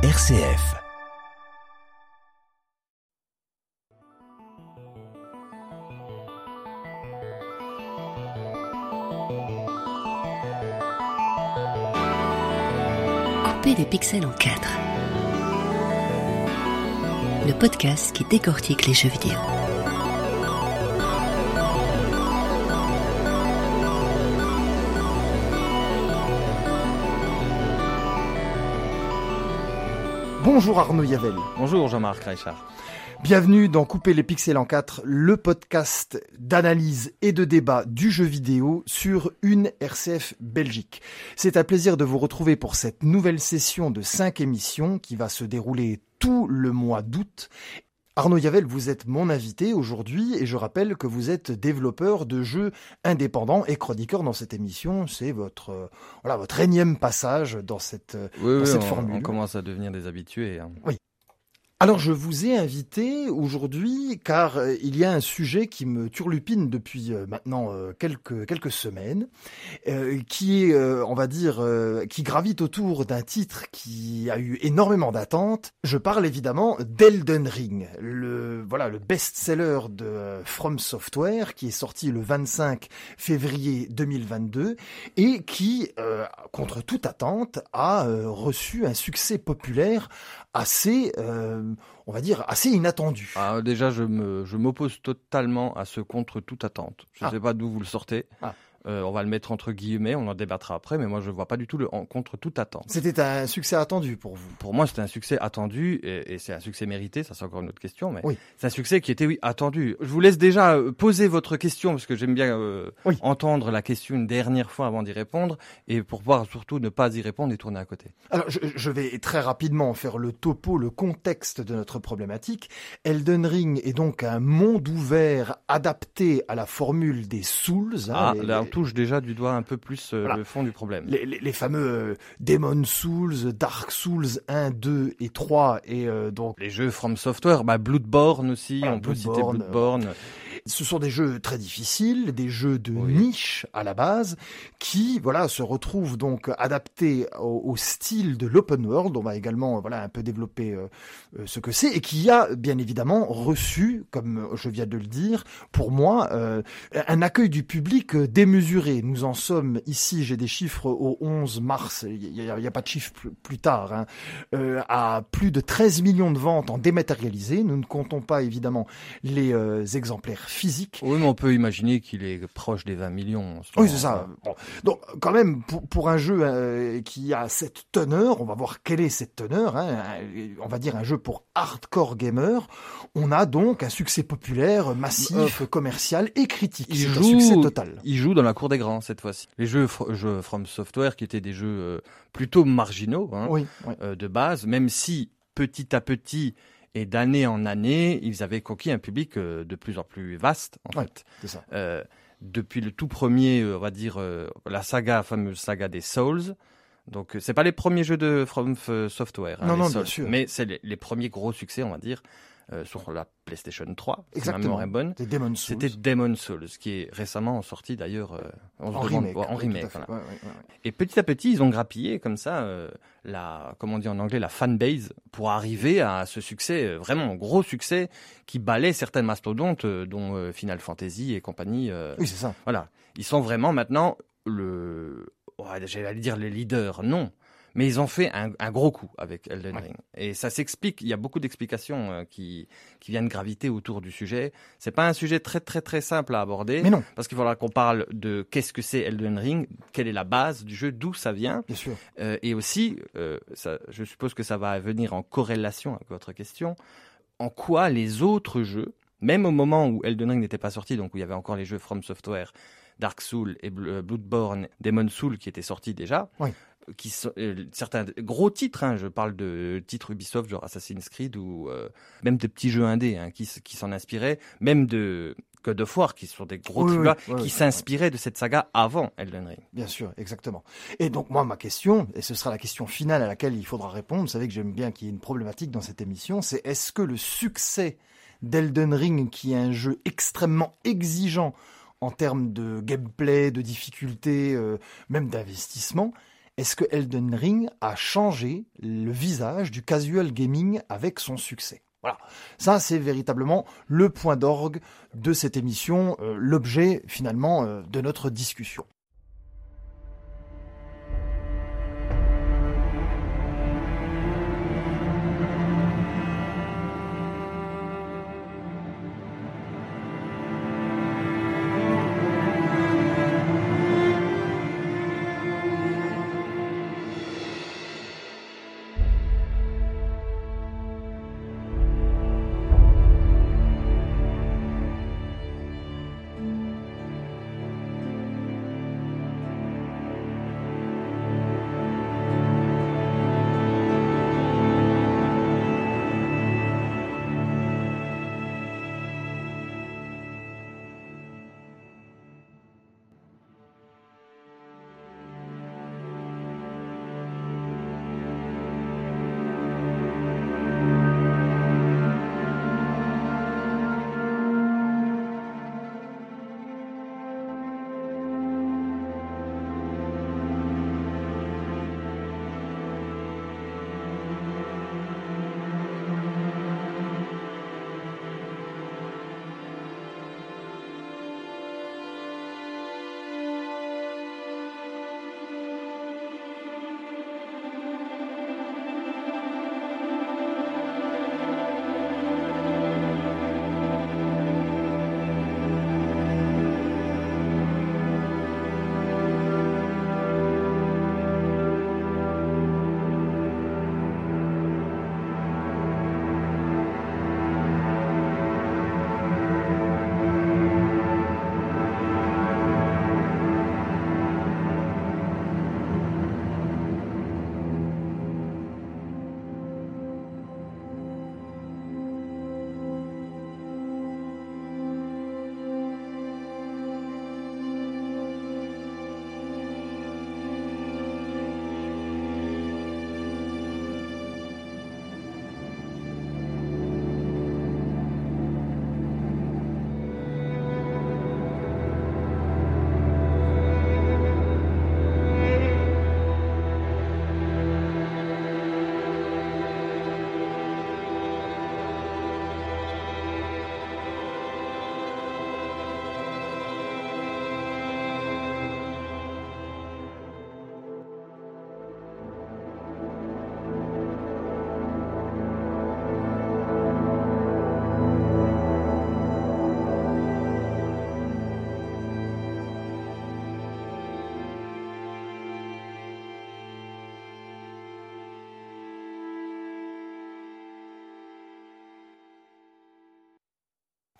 RCF. Couper des pixels en quatre. Le podcast qui décortique les jeux vidéo. Bonjour Arnaud Yavel. Bonjour Jean-Marc Reichard. Bienvenue dans Couper les pixels en 4, le podcast d'analyse et de débat du jeu vidéo sur une RCF Belgique. C'est un plaisir de vous retrouver pour cette nouvelle session de 5 émissions qui va se dérouler tout le mois d'août Arnaud Yavel, vous êtes mon invité aujourd'hui et je rappelle que vous êtes développeur de jeux indépendants et chroniqueur dans cette émission. C'est votre euh, voilà votre énième passage dans cette, oui, dans cette on, formule. On commence à devenir des habitués. Hein. Oui. Alors je vous ai invité aujourd'hui car euh, il y a un sujet qui me turlupine depuis euh, maintenant euh, quelques quelques semaines, qui est, on va dire, qui gravite autour d'un titre qui a eu énormément d'attentes. Je parle évidemment d'Elden Ring, le voilà le best-seller de From Software qui est sorti le 25 février 2022 et qui, contre toute attente, a reçu un succès populaire assez, on va dire, assez inattendu. Ah, déjà, je m'oppose je totalement à ce contre toute attente. Je ne ah. sais pas d'où vous le sortez. Ah. Euh, on va le mettre entre guillemets, on en débattra après, mais moi je vois pas du tout le en, contre toute attente. C'était un succès attendu pour vous Pour moi, c'était un succès attendu et, c'est un succès mérité. Ça, c'est encore une autre question, mais c'est un succès qui était oui attendu. Je vous laisse déjà euh, poser votre question parce que j'aime bien euh, entendre la question une dernière fois avant d'y répondre et pour pouvoir surtout ne pas y répondre et tourner à côté. Alors, je, vais très rapidement faire le topo, le contexte de notre problématique. Elden Ring est donc un monde ouvert adapté à la formule des Souls. Hein, ah, touche déjà du doigt un peu plus euh, le fond du problème. Les, fameux euh, Demon Souls, Dark Souls 1, 2 et 3 et euh, donc les jeux From Software, bah Bloodborne aussi, on peut citer Bloodborne. Ce sont des jeux très difficiles, des jeux de niche à la base, qui voilà se retrouvent donc adaptés au, style de l'open world. On va également voilà un peu développer euh, ce que c'est et qui a bien évidemment reçu, comme je viens de le dire, pour moi euh, un accueil du public démesuré. Nous en sommes ici, j'ai des chiffres au 11 mars, il n'y a, pas de chiffres plus, tard, hein, à plus de 13 millions de ventes en dématérialisé. Nous ne comptons pas évidemment les exemplaires physique. Oui, mais on peut imaginer qu'il est proche des 20 millions. Oui, c'est ça. Donc, quand même, pour, un jeu euh, qui a cette teneur, on va voir quelle est cette teneur, hein, on va dire un jeu pour hardcore gamer, on a donc un succès populaire, massif, euh, commercial et critique. Il joue, un succès total. Il joue dans la cour des grands cette fois-ci. Les jeux, jeux From Software, qui étaient des jeux euh, plutôt marginaux hein, de base, même si petit à petit, et d'année en année, ils avaient conquis un public euh, de plus en plus vaste, en fait. Ça. Euh, depuis le tout premier, euh, on va dire, la saga, fameuse saga des Souls. Donc, c'est pas les premiers jeux de From Software. Hein, non, non, bien sûr. Mais c'est les, premiers gros succès, on va dire. Euh, sur la PlayStation 3. Exactement. Ma est bonne. C'était Demon Souls, qui est récemment sorti d'ailleurs euh, en, remake. En remake Et petit à petit, ils ont grappillé comme ça euh, la, comment on dit en anglais, la fanbase pour arriver à ce succès, vraiment gros succès, qui balait certaines mastodontes, dont Final Fantasy et compagnie. oui, c'est ça. Voilà. Ils sont vraiment maintenant le, j'allais dire les leaders, non mais ils ont fait un, gros coup avec Elden Ring. Et ça s'explique, il y a beaucoup d'explications euh, qui, qui viennent graviter autour du sujet. C'est pas un sujet très très très simple à aborder. Mais non. Parce qu'il faudra qu'on parle de qu'est-ce que c'est Elden Ring, quelle est la base du jeu, d'où ça vient. Bien sûr. Euh, et aussi, euh, ça, je suppose que ça va venir en corrélation avec votre question, en quoi les autres jeux, même au moment où Elden Ring n'était pas sorti, donc où il y avait encore les jeux From Software, Dark Souls et Bloodborne, Demon Soul qui étaient sortis déjà, oui qui sont, euh, certains gros titres, hein, je parle de titres Ubisoft genre Assassin's Creed ou euh, même de petits jeux indés hein, qui, qui s'en inspiraient, même de God of War qui sont des gros titres qui s'inspiraient de cette saga avant Elden Ring. Bien sûr, exactement. Et donc moi ma question, et ce sera la question finale à laquelle il faudra répondre, vous savez que j'aime bien qu'il y ait une problématique dans cette émission, c'est est-ce que le succès d'Elden Ring, qui est un jeu extrêmement exigeant en termes de gameplay, de difficulté, euh, même d'investissement, est-ce que Elden Ring a changé le visage du casual gaming avec son succès? Voilà, ça c'est véritablement le point d'orgue de cette émission, euh, l'objet finalement euh, de notre discussion.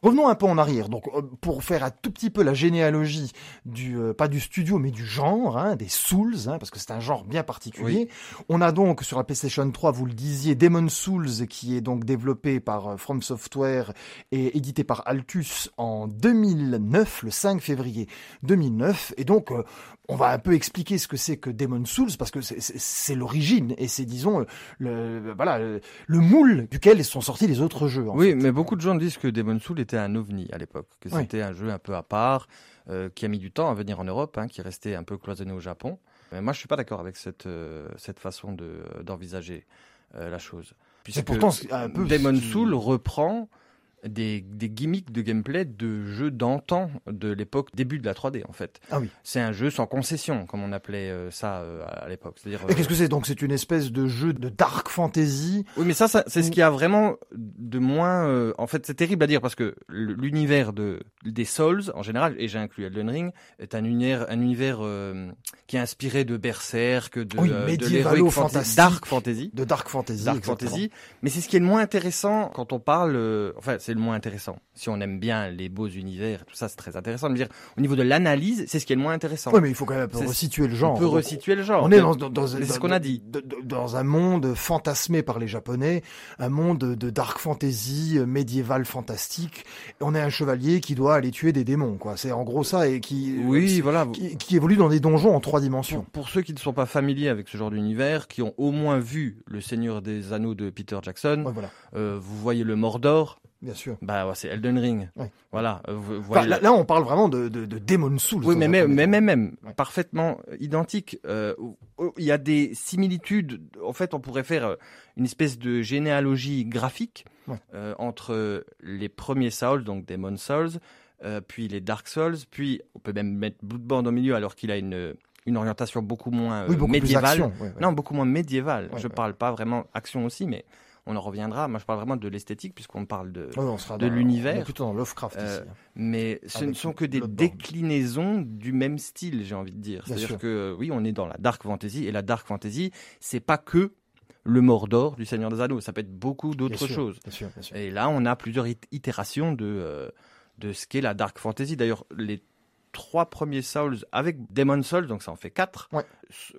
Revenons un peu en arrière, donc euh, pour faire un tout petit peu la généalogie du euh, pas du studio mais du genre, hein, des Souls, hein, parce que c'est un genre bien particulier. On a donc sur la PlayStation 3, vous le disiez, Demon Souls qui est donc développé par euh, From Software et édité par Altus en 2009, le 5 février 2009, et donc on va un peu expliquer ce que c'est que Demon Souls parce que c'est l'origine et c'est disons le voilà le, moule duquel sont sortis les autres jeux. oui, mais beaucoup de gens disent que Demon Souls était un ovni à l'époque, que c'était un jeu un peu à part, euh, qui a mis du temps à venir en Europe, hein, qui restait un peu cloisonné au Japon. Mais moi, je suis pas d'accord avec cette euh, cette façon de d'envisager euh, la chose. Puisque pourtant un peu Demon Souls reprend des, des, gimmicks de gameplay de jeux d'antan de l'époque début de la 3D en fait. Ah oui. C'est un jeu sans concession comme on appelait euh, ça euh, à l'époque. C'est-à-dire. Et qu'est-ce que c'est? Donc C'est une espèce de jeu de dark fantasy. Oui, mais ça, ça c'est ce qui a vraiment de moins. Euh, en fait, c'est terrible à dire parce que l'univers de des Souls en général, et j'ai inclus Elden Ring, est un univers un univers qui est inspiré de Berserk, de, oui, de fantasy, dark fantasy, de dark fantasy, dark fantasy. Mais c'est ce qui est le moins intéressant quand on parle. enfin c'est le moins intéressant. Si on aime bien les beaux univers, tout ça, c'est très intéressant de dire. Au niveau de l'analyse, c'est ce qui est le moins intéressant. Oui, mais il faut quand même resituer le genre. On peut resituer le genre. On est dans, dans, ce qu'on a dit. Dans un monde fantasmé par les Japonais, un monde de dark fantasy, euh, médiéval fantastique. On est un chevalier qui doit aller tuer des démons, quoi. C'est en gros ça et qui, oui, voilà, qui, évolue dans des donjons en trois dimensions. Pour, ceux qui ne sont pas familiers avec ce genre d'univers, qui ont au moins vu Le Seigneur des Anneaux de Peter Jackson, voilà. euh, vous voyez le Mordor, Bien sûr. Bah ouais, c'est Elden Ring. Ouais. Voilà. euh, vous- Enfin, voilà. là, là, on parle vraiment de, de, de Demon Souls. Oui, mais même, même, même Ouais. parfaitement identique. Euh, Il y a des similitudes. En fait, on pourrait faire euh, une espèce de généalogie graphique euh, entre les premiers Souls, donc Demon Souls, euh, puis les Dark Souls, puis on peut même mettre Bloodborne au milieu alors qu'il a une, une orientation beaucoup moins Oui, beaucoup médiévale. action. ouais, ouais. Non, beaucoup moins médiévale. Ouais, je parle pas vraiment action aussi, mais on en reviendra. Moi, je parle vraiment de l'esthétique puisqu'on parle de. On sera de l'univers. plutôt dans Lovecraft Euh, ici. hein. Mais ce ne sont que des déclinaisons du même style, j'ai envie de dire. C'est-à-dire que euh, oui, on est dans la dark fantasy et la dark fantasy, c'est pas que le Mordor du Seigneur des Anneaux, ça peut être beaucoup d'autres choses. Bien sûr, bien sûr. Et là, on a plusieurs it- itérations de euh, de ce qu'est la dark fantasy. D'ailleurs, les trois premiers Souls avec Demon Souls, donc ça en fait quatre. Ouais.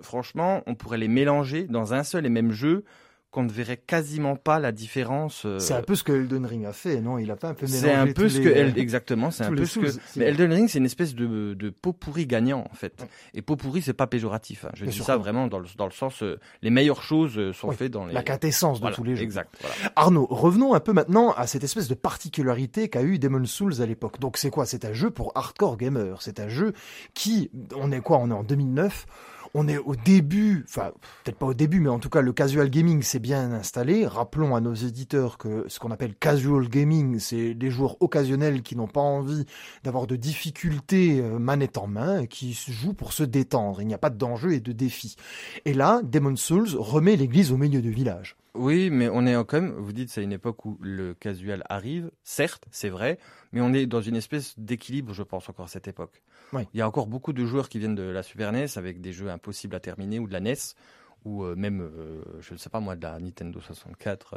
Franchement, on pourrait les mélanger dans un seul et même jeu qu'on ne verrait quasiment pas la différence. euh, C'est un peu ce que Elden Ring a fait, non? Il a pas un peu mélangé c'est un peu ce les- que El- exactement, c'est un peu ce que. Mais. Elden Ring, c'est une espèce de, de pot pourri gagnant en fait. Ouais. Et pot pourri, c'est pas péjoratif. hein. Je Bien dis sûr ça vraiment dans le, dans le sens, euh, les meilleures choses euh, sont Oui, faites dans les. La quintessence de Voilà, tous les jeux. Exact. Voilà. Arnaud, revenons un peu maintenant à cette espèce de particularité qu'a eu Demon Souls à l'époque. Donc c'est quoi? C'est un jeu pour hardcore gamers. C'est un jeu qui, on est quoi? On est en 2009. On est au début, enfin peut-être pas au début, mais en tout cas le casual gaming s'est bien installé. Rappelons à nos éditeurs que ce qu'on appelle casual gaming, c'est des joueurs occasionnels qui n'ont pas envie d'avoir de difficultés euh, manette en main, et qui se jouent pour se détendre. Il n'y a pas d'enjeu et de défi. Et là, Demon Souls remet l'église au milieu du village. Oui, mais on est quand même. Vous dites, c'est une époque où le casual arrive. Certes, c'est vrai, mais on est dans une espèce d'équilibre, je pense, encore à cette époque. Oui. Il y a encore beaucoup de joueurs qui viennent de la Super NES avec des jeux impossibles à terminer ou de la NES ou euh, même, euh, je ne sais pas moi, de la Nintendo 64,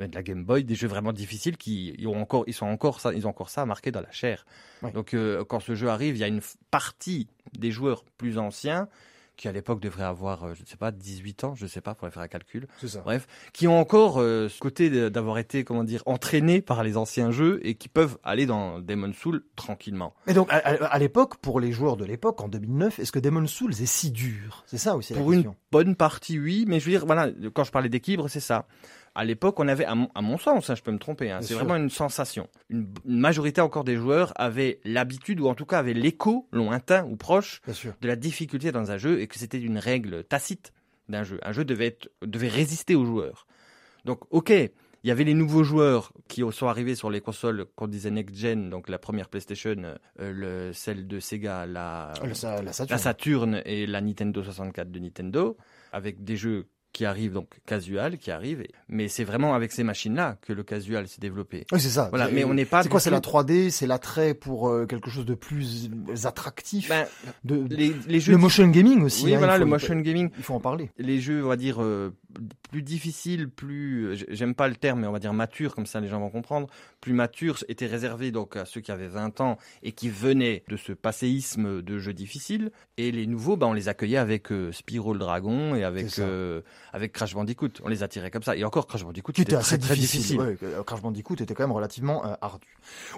euh, de la Game Boy, des jeux vraiment difficiles qui ils ont encore, ils sont encore ça, ils ont encore ça marqué dans la chair. Oui. Donc quand ce jeu arrive, il y a une partie des joueurs plus anciens qui à l'époque devraient avoir, euh, je ne sais pas, 18 ans, je ne sais pas, pour faire un calcul, C'est ça. bref, qui ont encore euh, ce côté d'avoir été, comment dire, entraînés par les anciens jeux et qui peuvent aller dans Demon Soul tranquillement. Mais donc, à, l'époque, pour les joueurs de l'époque, en 2009, est-ce que Demon Souls est si dur? C'est ça aussi la Pour une question. bonne partie, oui, mais je veux dire, voilà, quand je parlais d'équilibre, c'est ça. À l'époque, on avait, à mon, à mon sens, hein, je peux me tromper, hein, c'est vraiment une sensation. Une, une majorité encore des joueurs avaient l'habitude, ou en tout cas avaient l'écho lointain ou proche de la difficulté dans un jeu et que c'était une règle tacite d'un jeu. Un jeu devait, être, devait résister aux joueurs. Donc, ok, il y avait les nouveaux joueurs qui sont arrivés sur les consoles qu'on disait next-gen, donc la première PlayStation, euh, le, celle de Sega, la, la, la Saturn. la Saturn et la Nintendo 64 de Nintendo, avec des jeux qui arrivent donc casual, qui arrivent. et- Mais c'est vraiment avec ces machines-là que le casual s'est développé. Oui, c'est ça. Voilà, mais on n'est pas C'est quoi C'est la 3D C'est l'attrait pour euh, quelque chose de plus attractif Ben, de, les, les jeux Le motion gaming aussi. oui, hein, voilà, faut- le motion gaming. Il faut en parler. les jeux, on va dire, euh, plus difficiles, plus, j- j'aime pas le terme, mais on va dire matures, comme ça les gens vont comprendre, plus matures étaient réservés donc à ceux qui avaient 20 ans et qui venaient de ce passéisme de jeux difficiles. Et les nouveaux, bah, on les accueillait avec euh, Spyro le Dragon et avec, euh, avec Crash Bandicoot. On les attirait comme ça. Et encore, Crash Bandicoot, était assez très, très difficile. difficile. Ouais, euh, Crash Bandicoot était quand même relativement euh, ardu.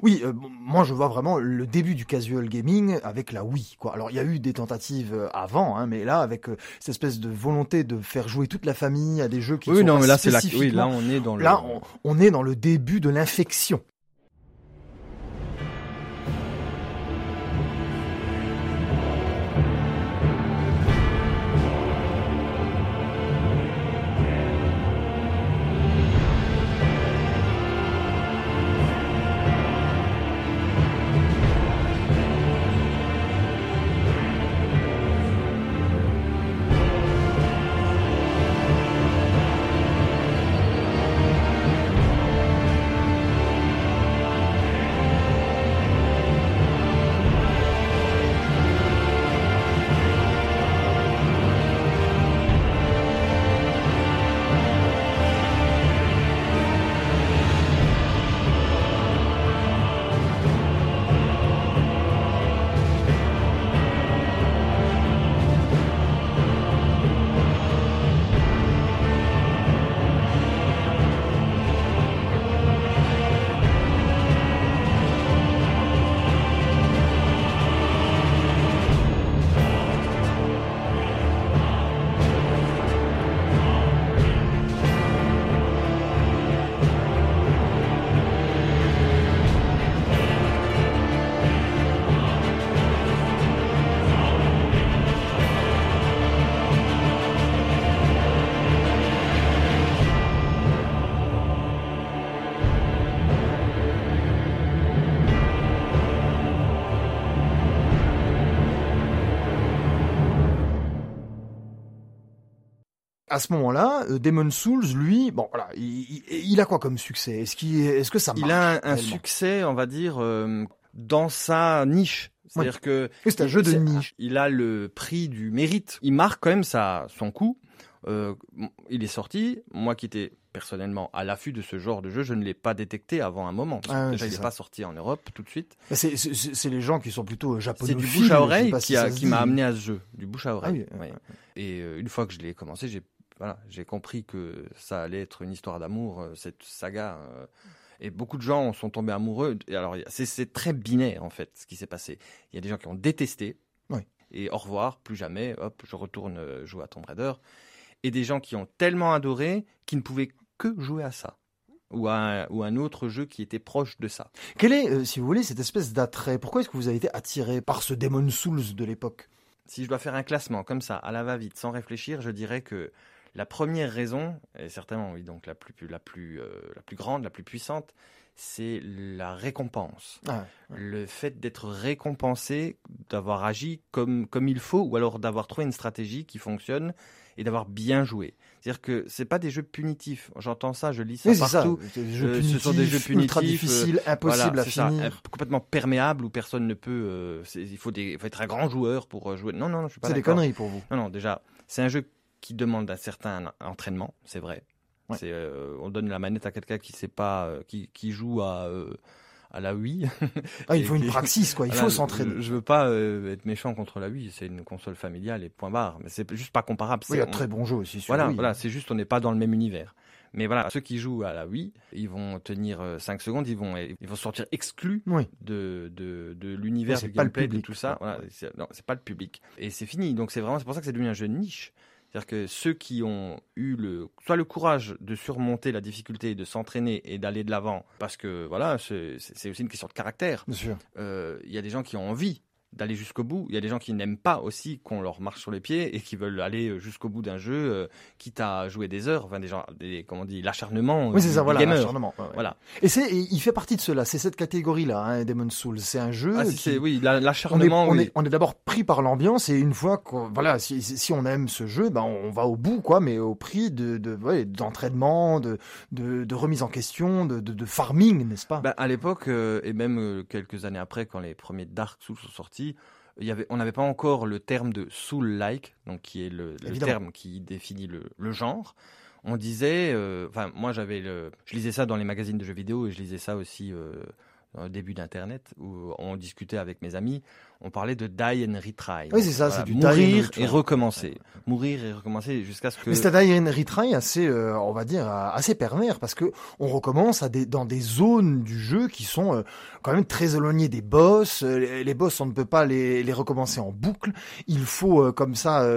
Oui, euh, moi je vois vraiment le début du casual gaming avec la Wii. Quoi. Alors il y a eu des tentatives euh, avant, hein, mais là avec euh, cette espèce de volonté de faire jouer toute la famille à des jeux qui Oui, sont non, pas mais là, c'est la, oui, spécifiquement- là, on est dans le. Là, on, on est dans le début de l'infection. À ce moment-là, euh, Demon Souls, lui, bon voilà, il, il- il a quoi comme succès? Est-ce qu'il, est-ce que ça marche Il a un, succès, on va dire, euh, dans sa niche. C'est-à-dire que C'est un jeu de niche. Il a le prix du mérite. Il marque quand même sa, son coup. Euh, il est sorti. Moi qui étais personnellement à l'affût de ce genre de jeu, je ne l'ai pas détecté avant un moment. Parce Ah il n'est ça. pas sorti en Europe tout de suite. Bah, C'est, les gens qui sont plutôt euh, C'est du bouche je à oreille qui, m'a amené à ce jeu. Du bouche à oreille. Ah oui, ouais. Et une fois que je l'ai commencé, j'ai voilà, j'ai compris que ça allait être une histoire d'amour, euh, cette saga. euh, et beaucoup de gens sont tombés amoureux. Et alors, c'est- très binaire, en fait, ce qui s'est passé. Il y a des gens qui ont détesté. Oui. Et au revoir, plus jamais, hop, je retourne euh, jouer à Tomb Raider. Et des gens qui ont tellement adoré qu'ils ne pouvaient que jouer à ça. Ou à, un, ou un autre jeu qui était proche de ça. Quel est, euh, si vous voulez, cette espèce d'attrait? Pourquoi est-ce que vous avez été attiré par ce Demon Souls de l'époque? Si je dois faire un classement comme ça, à la va-vite, sans réfléchir, je dirais que la première raison, et certainement oui, donc la plus, la plus, euh, la plus grande, la plus puissante, c'est la récompense. ah, Le fait d'être récompensé, d'avoir agi comme, comme il faut, ou alors d'avoir trouvé une stratégie qui fonctionne et d'avoir bien joué. C'est-à-dire que c'est pas des jeux punitifs. J'entends ça, je lis ça Oui, c'est ça. partout. Des jeux Euh, ce sont des jeux punitifs, ultra punitifs, difficiles, impossibles Voilà, à ça, finir. euh, complètement perméable où personne ne peut. euh, il faut, des, il faut être un grand joueur pour euh, jouer. Non, non, non, je suis pas C'est des conneries pour vous. Non, non, déjà, c'est un jeu qui demande un certain entraînement, c'est vrai. Ouais. C'est, euh, on donne la manette à quelqu'un qui sait pas, euh, qui, qui joue à, euh, à la Wii. Ah, il faut une praxis, quoi. Il faut s'entraîner. Je, je veux pas être méchant contre la Wii, c'est une console familiale et point barre. Mais c'est juste pas comparable. Oui, il y a très bons jeux aussi sur voilà, Wii. voilà, c'est juste on n'est pas dans le même univers. Mais voilà, ceux qui jouent à la Wii, ils vont tenir 5 secondes, ils vont, ils vont sortir exclus Oui. de, de, de l'univers du pas le gameplay, de public, tout ça. Voilà, c'est- non, c'est pas le public. Et c'est fini. Donc c'est vraiment, c'est pour ça que c'est devenu un jeu de niche. C'est-à-dire que ceux qui ont eu le, soit le courage de surmonter la difficulté, de s'entraîner et d'aller de l'avant, parce que voilà, c'est aussi une question de caractère. Bien sûr. Euh, Il y a des gens qui ont envie d'aller jusqu'au bout. Il y a des gens qui n'aiment pas aussi qu'on leur marche sur les pieds et qui veulent aller jusqu'au bout d'un jeu, euh, quitte à jouer des heures. Enfin, des gens, des, comment on dit, l'acharnement. Oui, euh, c'est du- ça, voilà. l'acharnement, ouais, ouais. Voilà. Et c'est, il fait partie de cela. C'est cette catégorie-là, hein, Demon Souls. C'est un jeu Ah, qui, c'est- oui, la- on est, l'acharnement. on oui. est, on est d'abord pris par l'ambiance et une fois qu'on, voilà, si, on aime ce jeu, ben on va au bout, quoi, mais au prix de, de, ouais, d'entraînement, de, de, de remise en question, de, de, farming, n'est-ce pas? Bah, à l'époque, euh, et même euh, quelques années après, quand les premiers Dark Souls sont sortis, il y avait, on n'avait pas encore le terme de Soul-like, donc qui est le, terme qui définit le, le genre. On disait, euh, enfin, moi j'avais le, je lisais ça dans les magazines de jeux vidéo et je lisais ça aussi euh, au début d'Internet où on discutait avec mes amis. On parlait de die and retry. Oui, c'est ça, Voilà, c'est du die and mourir et recommencer, mourir et recommencer jusqu'à ce que. Mais c'est un die and retry assez, euh, on va dire, assez pervers parce que on recommence à des, dans des zones du jeu qui sont euh, quand même très éloignées des boss. Euh, Les, les boss, on ne peut pas les, les recommencer en boucle. Il faut euh, comme ça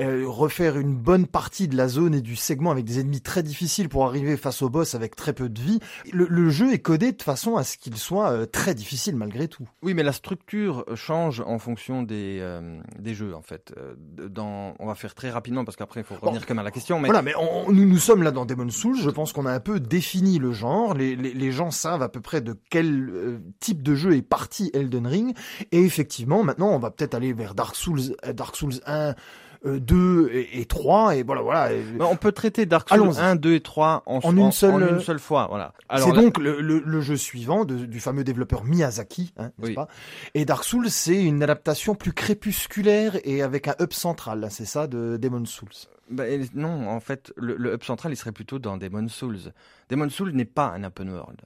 refaire une bonne partie de la zone et du segment avec des ennemis très difficiles pour arriver face au boss avec très peu de vie. Le, le jeu est codé de façon à ce qu'il soit très difficile malgré tout. Oui, mais la structure change en fonction des, euh, des jeux, en fait. Euh, Dans, on va faire très rapidement parce qu'après, il faut revenir quand même à la question. Mais Voilà, mais on- nous, nous sommes là dans Demon Souls. Je pense qu'on a un peu défini le genre. Les, les, les gens savent à peu près de quel euh, type de jeu est parti Elden Ring. Et effectivement, maintenant, on va peut-être aller vers Dark Souls, euh, Dark Souls 1, euh, 2 et, et 3. Et voilà, voilà. Mais on peut traiter Dark Souls Allons-y. 1, 2 et 3 en, En une seule- en une seule fois. Voilà. C'est là- donc le, le, le jeu suivant de- du fameux développeur Miyazaki, hein, n'est-ce Oui. pas? Et Dark Souls, c'est une adaptation plus crépusculaire et avec un hub central, hein, c'est ça, de Demon Souls? bah, non, en fait, le, le hub central, il serait plutôt dans Demon Souls. Demon Souls n'est pas un open world.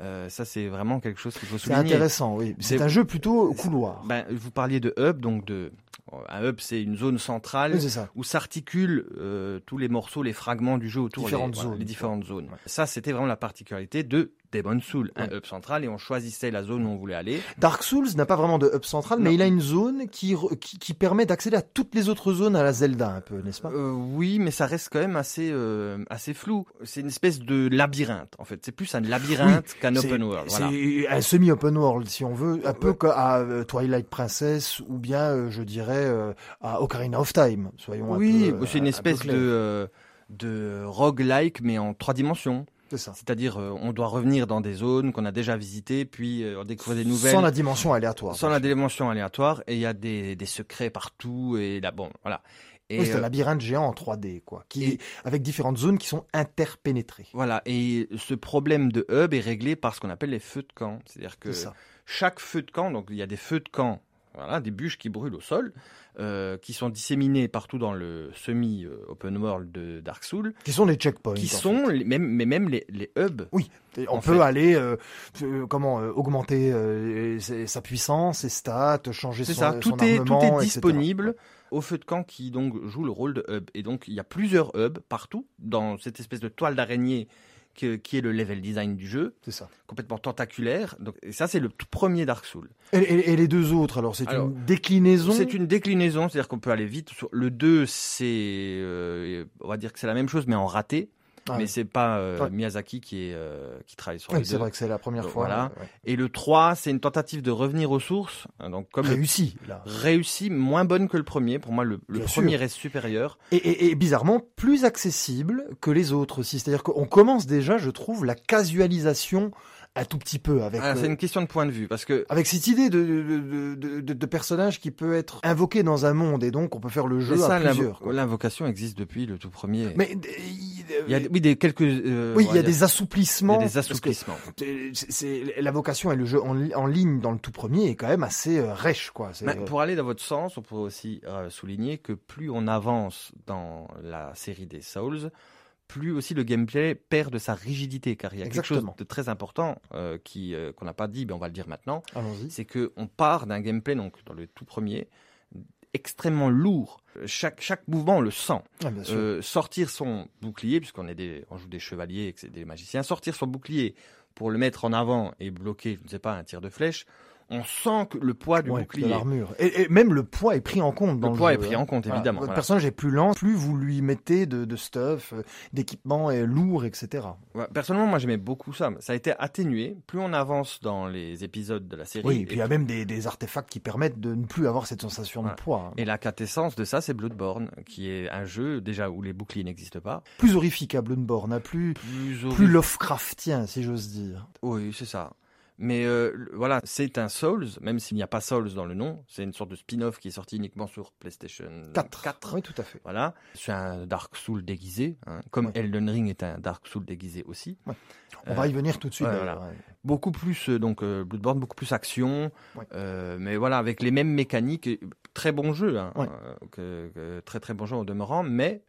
Euh, ça, c'est vraiment quelque chose qu'il faut C'est souligner. intéressant, oui. C'est C'est- un jeu plutôt couloir. Ben, vous parliez de hub, donc de un hub, c'est une zone centrale Oui, c'est où s'articulent euh, tous les morceaux, les fragments du jeu autour Différentes les, voilà, différentes zones. Ça, c'était vraiment la particularité de Soul, un Ouais. hub central, et on choisissait la zone où on voulait aller. Dark Souls n'a pas vraiment de hub central, Non. mais il a une zone qui, qui, qui permet d'accéder à toutes les autres zones à la Zelda, un peu, n'est-ce pas? Euh, oui, mais ça reste quand même assez euh, assez flou. C'est une espèce de labyrinthe, en fait. C'est plus un labyrinthe qu'un open world. Voilà. C'est un semi-open world, si on veut, un peu Ouais. euh, Twilight Princess ou bien, je dirais, à Ocarina of Time. Soyons Oui, un peu. euh, c'est une un espèce de de roguelike, mais en trois dimensions. C'est-à-dire, euh, on doit revenir dans des zones qu'on a déjà visitées, puis euh, on découvre des nouvelles. Sans la dimension aléatoire. sans la dimension aléatoire et il y a des, des secrets partout et là bon voilà Oui, c'est un euh, labyrinthe géant en 3D, quoi, qui et- avec différentes zones qui sont interpénétrées. voilà, et ce problème de hub est réglé par ce qu'on appelle les feux de camp. C'est-à-dire que chaque feu de camp, donc il y a des feux de camp, voilà, des bûches qui brûlent au sol, euh, qui sont disséminées partout dans le semi-open world de Dark Souls, Qui sont les checkpoints. qui sont, les- même, mais même les, les hubs. Et On peut fait. aller, euh, euh, comment, euh, augmenter euh, sa puissance, ses stats, changer C'est son, ça, son tout est, tout armement, est etc. disponible au feu de camp qui donc joue le rôle de hub. Et donc il y a plusieurs hubs partout dans cette espèce de toile d'araignée qui est le level design du jeu, C'est ça. complètement tentaculaire. Donc, et ça, c'est le tout premier Dark Souls. Et, et- et les deux autres, alors, c'est une déclinaison? C'est une déclinaison, c'est-à-dire qu'on peut aller vite. Le 2, c'est, euh, on va dire que c'est la même chose, mais en raté. Ah mais oui. c'est pas euh, Ouais. Miyazaki qui, est, euh, qui travaille sur Oui, c'est vrai que c'est la première fois. voilà. ouais. Et le 3, c'est une tentative de revenir aux sources. hein, Donc, comme le- Réussi, là. réussi, moins bonne que le premier. Pour moi, le, premier sûr. reste supérieur. Et, et- et bizarrement, plus accessible que les autres aussi. C'est-à-dire qu'on commence déjà, je trouve, la casualisation un tout petit peu avec, Ah, euh, c'est une question de point de vue, parce que avec cette idée de, de, de, de- de personnage qui peut être invoqué dans un monde et donc on peut faire le jeu ça, à plusieurs. l'invocation existe depuis le tout premier. Mais euh, il, y a, oui, des quelques. euh, oui, il y a des assouplissements. il y a des assouplissements. c'est- c'est la vocation et le jeu en, li- en ligne dans le tout premier est quand même assez euh, rêche, quoi. Mais euh, pour aller dans votre sens, on pourrait aussi euh, souligner que plus on avance dans la série des Souls, plus aussi le gameplay perd de sa rigidité, car il y a quelque chose de très important euh, qui euh, qu'on n'a pas dit, mais on va le dire maintenant, c'est que on part d'un gameplay donc dans le tout premier extrêmement lourd. Chaque chaque mouvement on le sent. Ah. Euh, sortir son bouclier, puisqu'on est des, on joue des chevaliers et des magiciens, sortir son bouclier pour le mettre en avant et bloquer, je ne sais pas, un tir de flèche, on sent que le poids du Ouais, de bouclier. l'armure. Et, et même le poids est pris en compte dans Le le poids jeu, est pris hein. en compte, Voilà. évidemment. Votre voilà. personnage est plus lent, plus vous lui mettez de, de stuff, euh, d'équipements et lourds, etc. Ouais, Personnellement, moi j'aimais beaucoup ça. Ça a été atténué. Plus on avance dans les épisodes de la série, Oui, et puis il y a même des, des artefacts qui permettent de ne plus avoir cette sensation Voilà. de poids. hein. et la quintessence de ça, c'est Bloodborne, qui est un jeu déjà où les boucliers n'existent pas. Plus horrifique à Bloodborne, hein, plus, Plus, plus. Lovecraftien, si j'ose dire. Oui, c'est ça. Mais euh, voilà, c'est un Souls, même s'il n'y a pas Souls dans le nom. C'est une sorte de spin-off qui est sorti uniquement sur PlayStation 4. 4. Oui, tout à fait. Voilà, c'est un Dark Soul déguisé, hein, comme Ouais. Elden Ring est un Dark Soul déguisé aussi. On Euh, va y venir tout de suite. ouais, voilà. beaucoup plus euh, donc euh, Bloodborne beaucoup plus action mais voilà avec les mêmes mécaniques très bon jeu hein, Ouais. que- que- très très bon jeu au demeurant mais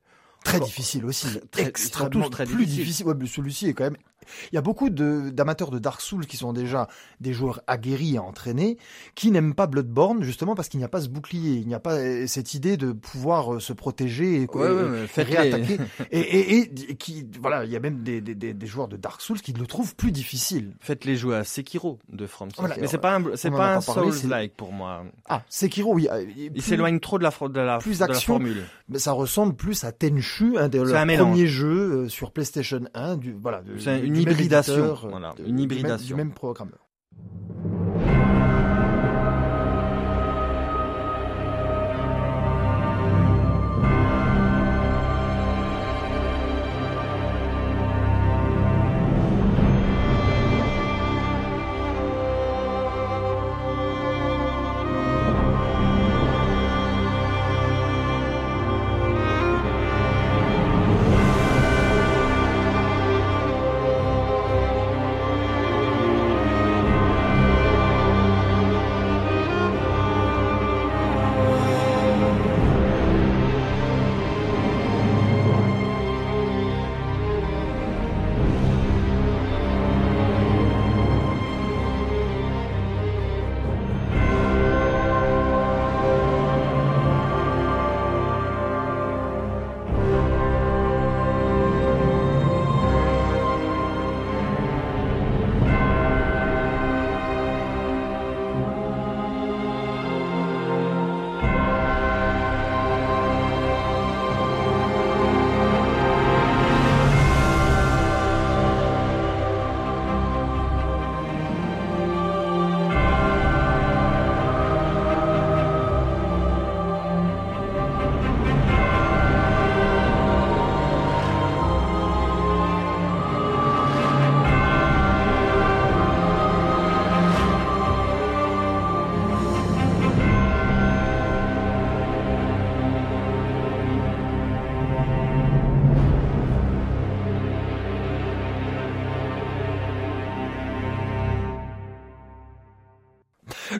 Très difficile aussi. Très- extrêmement très plus difficile. Ouais, celui-ci est quand même. Il y a beaucoup d'amateurs de Dark Souls qui sont déjà des joueurs aguerris et entraînés, qui n'aiment pas Bloodborne justement parce qu'il n'y a pas ce bouclier, il n'y a pas euh, cette idée de pouvoir euh, se protéger et, Ouais, et réattaquer. et, et, et qui, voilà, il y a même des, des, joueurs de Dark Souls qui le trouvent plus difficile. faites-les jouer à Sekiro de From Software. Voilà, mais c'est pas un c'est pas un Souls-like pour moi Ah, Sekiro, oui. euh, il s'éloigne trop de la de la, plus de la action. formule Mais ça ressemble plus à Tenchu, un des un premiers jeux sur PlayStation 1. Du, voilà, de- une hybridation, voilà, une du même- hybridation. Du même programmeur.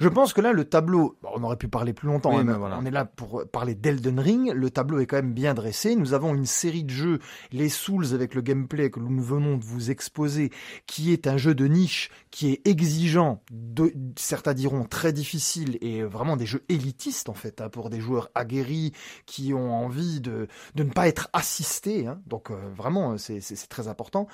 Je pense que là, le tableau, on aurait pu parler plus longtemps, Oui, hein, mais mais voilà. on est là pour parler d'Elden Ring. Le tableau est quand même bien dressé. Nous avons une série de jeux, les Souls avec le gameplay que nous venons de vous exposer, qui est un jeu de niche, qui est exigeant, certains diront très difficile, et vraiment des jeux élitistes en fait, hein, pour des joueurs aguerris qui ont envie de, de ne pas être assistés. hein. donc euh, vraiment, c'est c'est- c'est très important.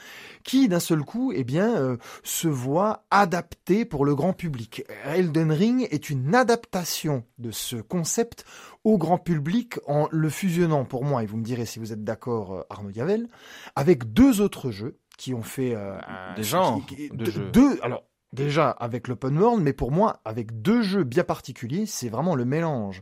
Qui d'un seul coup, eh bien, euh, se voit adapté pour le grand public. Elden Ring est une adaptation de ce concept au grand public en le fusionnant pour moi, et vous me direz si vous êtes d'accord euh, Arnaud Gavel, avec deux autres jeux qui ont fait euh, un- Des genres qui- qui- de deux- jeux. deux- alors déjà avec l'open world, mais pour moi avec deux jeux bien particuliers, c'est vraiment le mélange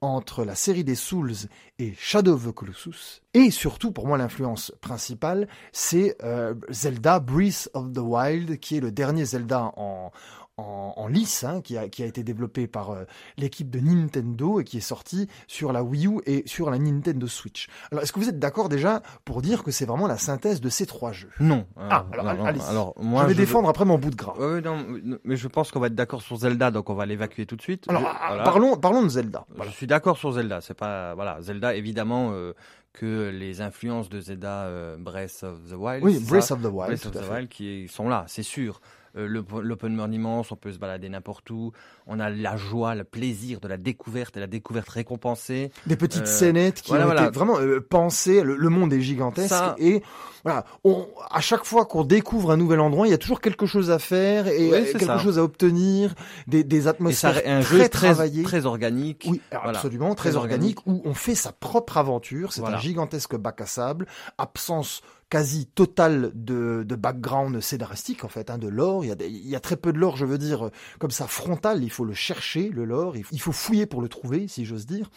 entre la série des Souls et Shadow of the Colossus. Et surtout, pour moi, l'influence principale, c'est euh, Zelda Breath of the Wild, qui est le dernier Zelda en, en, en lice, hein, qui, a, qui a été développé par euh, l'équipe de Nintendo et qui est sorti sur la Wii U et sur la Nintendo Switch. Alors, est-ce que vous êtes d'accord déjà pour dire que c'est vraiment la synthèse de ces trois jeux? Non. Ah, alors, non, non. allez-y. alors moi, Je vais je- défendre après mon bout de gras. Non, mais je pense qu'on va être d'accord sur Zelda, donc on va l'évacuer tout de suite. Alors, Je- ah, voilà. parlons, parlons de Zelda. Je suis d'accord sur Zelda. C'est pas voilà Zelda évidemment euh, que les influences de Zelda euh, Breath of the Wild. Oui, Breath of the Wild. Breath of the. Wild qui sont là, c'est sûr. Euh, L'open world immense, on peut se balader n'importe où. On a la joie, le plaisir de la découverte et la découverte récompensée. Des petites Euh, scénettes qui voilà, ont voilà. été vraiment euh, pensées. Le, le monde est gigantesque Ça- et voilà. On, à chaque fois qu'on découvre un nouvel endroit, il y a toujours quelque chose à faire et Oui, quelque ça. chose à obtenir, des, des Et ça atmosphères un très jeu très travaillées. très organique. Oui, Voilà. absolument, très, Très organique, où on fait sa propre aventure. C'est Voilà. un gigantesque bac à sable, absence quasi totale de, de background scénaristique en fait, hein, de lore. Il y, a il y a très peu de lore, je veux dire, euh, comme ça frontal. Il faut le chercher, le lore. Il faut, il faut fouiller pour le trouver, si j'ose dire.